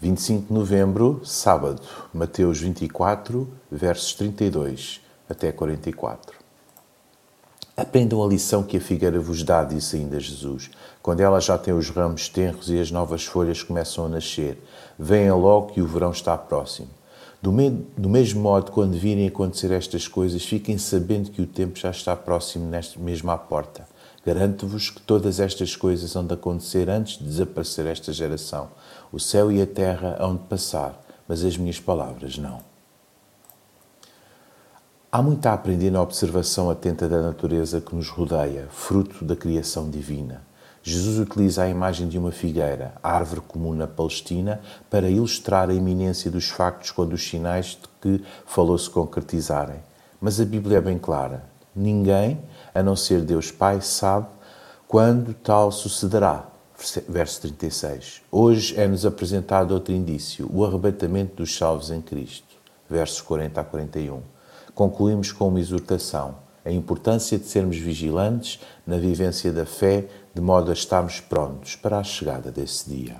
25 de novembro, sábado, Mateus 24, versos 32 até 44. Aprendam a lição que a figueira vos dá, disse ainda Jesus. Quando ela já tem os ramos tenros e as novas folhas começam a nascer, venha logo que o verão está próximo. Do, me do mesmo modo, quando virem acontecer estas coisas, fiquem sabendo que o tempo já está próximo, neste, mesmo à porta. Garanto-vos que todas estas coisas hão de acontecer antes de desaparecer esta geração. O céu e a terra hão de passar, mas as minhas palavras não. Há muito a aprender na observação atenta da natureza que nos rodeia, fruto da criação divina. Jesus utiliza a imagem de uma figueira, árvore comum na Palestina, para ilustrar a iminência dos factos quando os sinais de que falou se concretizarem. Mas a Bíblia é bem clara: ninguém, a não ser Deus Pai, sabe quando tal sucederá verso 36. Hoje é-nos apresentado outro indício, o arrebatamento dos salvos em Cristo, versos 40 a 41. Concluímos com uma exortação, a importância de sermos vigilantes na vivência da fé, de modo a estarmos prontos para a chegada desse dia.